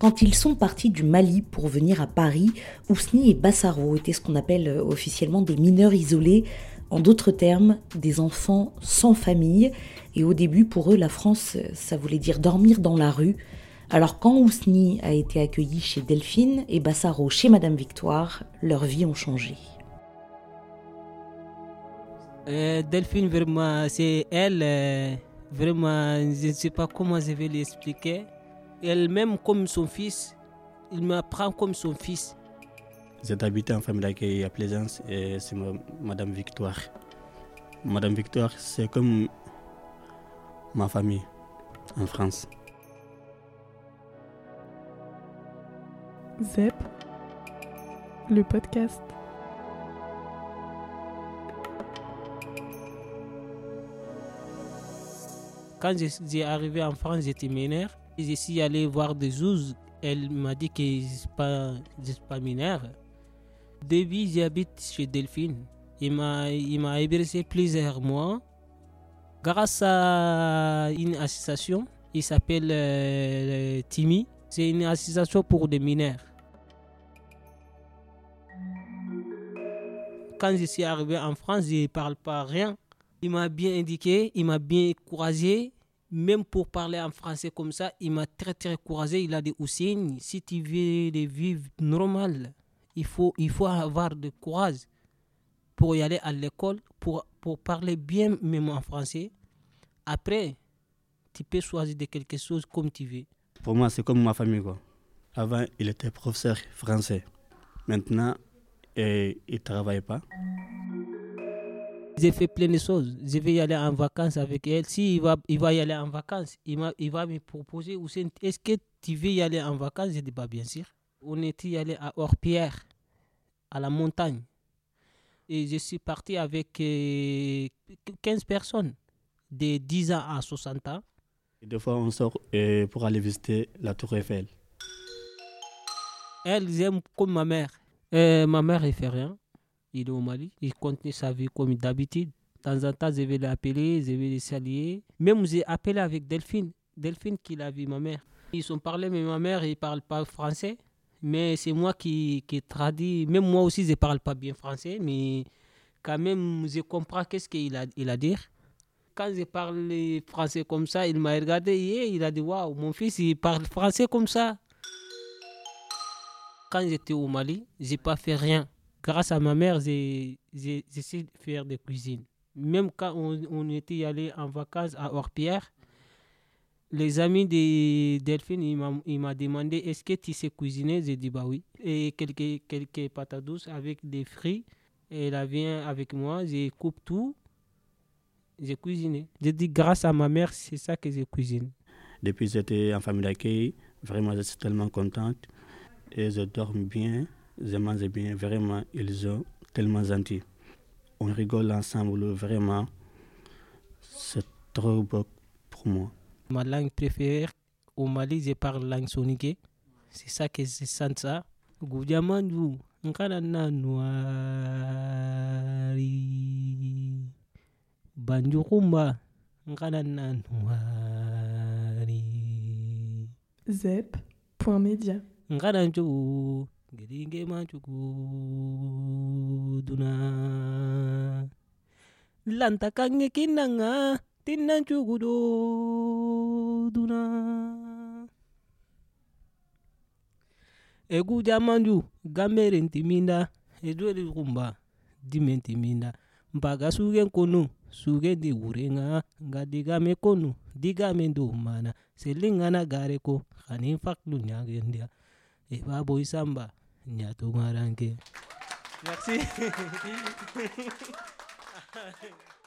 Quand ils sont partis du Mali pour venir à Paris, Ousni et Bassaro étaient ce qu'on appelle euh, officiellement des mineurs isolés, en d'autres termes, des enfants sans famille. Et au début, pour eux, la France, ça voulait dire dormir dans la rue. Alors quand Ousni a été accueilli chez Delphine et Bassaro chez Madame Victoire, leurs vies ont changé. Euh, Delphine, vraiment, c'est elle, euh, vraiment, je ne sais pas comment je vais l'expliquer. Elle-même, comme son fils, il m'apprend comme son fils. J'ai habité en famille d'accueil à Plaisance et c'est Madame Victoire. Madame Victoire, c'est comme ma famille en France. ZEP, le podcast. Quand suis arrivé en France, j'étais mineur. Je suis allé voir des zouzes. Elle m'a dit que je ne suis pas, pas mineur. Depuis, j'habite chez Delphine. Il m'a, hébergé plusieurs mois. Grâce à une association, il s'appelle euh, Timi. C'est une association pour des mineurs. Quand je suis arrivé en France, je ne parle pas rien. Il m'a bien indiqué, il m'a bien encouragé. Même pour parler en français comme ça, il m'a très très encouragé. Il a dit aussi, si tu veux vivre normal, il faut, il faut avoir de courage pour y aller à l'école, pour, pour parler bien même en français. Après, tu peux choisir de quelque chose comme tu veux. Pour moi, c'est comme ma famille. Quoi. Avant, il était professeur français. Maintenant, il ne travaille pas. J'ai fait plein de choses. Je vais y aller en vacances avec elle. Si il va, il va y aller en vacances, il, il va me proposer est-ce que tu veux y aller en vacances? Je dis pas bien sûr. On était allé à Orpierre, à la montagne. Et je suis parti avec 15 euh, personnes, de 10 ans à 60 ans. Et des fois, on sort pour aller visiter la Tour Eiffel. Elle aime comme ma mère. Euh, ma mère, elle fait rien il est au Mali. Il continue sa vie comme d'habitude. De temps en temps, je vais l'appeler, je vais les saluer. Même j'ai appelé avec Delphine. Delphine qui l'a vu, ma mère. Ils sont parlé, mais ma mère, il ne parle pas français. Mais c'est moi qui, qui traduis. Même moi aussi, je ne parle pas bien français. Mais quand même, je comprends qu'est-ce qu'il a, il a dit. Quand je parle français comme ça, il m'a regardé et il a dit Waouh, mon fils, il parle français comme ça. Quand j'étais au Mali, je n'ai pas fait rien grâce à ma mère, j'ai essayé de faire des cuisines. Même quand on, était allé en vacances à Orpierre, les amis de Delphine, ils m'ont demandé est-ce que tu sais cuisiner? J'ai dit bah oui. Et quelques, quelques patates douces avec des fruits. Et elle vient avec moi, j'ai coupé tout, j'ai cuisiné. J'ai dit grâce à ma mère, c'est ça que j'ai cuisiné. Depuis que j'étais en famille d'accueil, vraiment je suis tellement contente et je dors bien je mange bien, vraiment, ils sont tellement gentils. On rigole ensemble, vraiment. C'est trop beau pour moi. Ma langue préférée, au Mali, je parle langue sonique. C'est ça que je sens ça. Goudiamandu, nkana na noiri. Banjukumba, nkana na noiri. Zep.media. Nkana njugu. giringe macuku duna lanta kange kinanga tinnan cugudo duna egu jamanju gameren timinda edueli kumba dimen timinda mpaga sugen konu sugen di wurenga nga digame konu mana. Selingana gare ko kanin faklu nyagendia e ya Ñatu Maranque. Merci.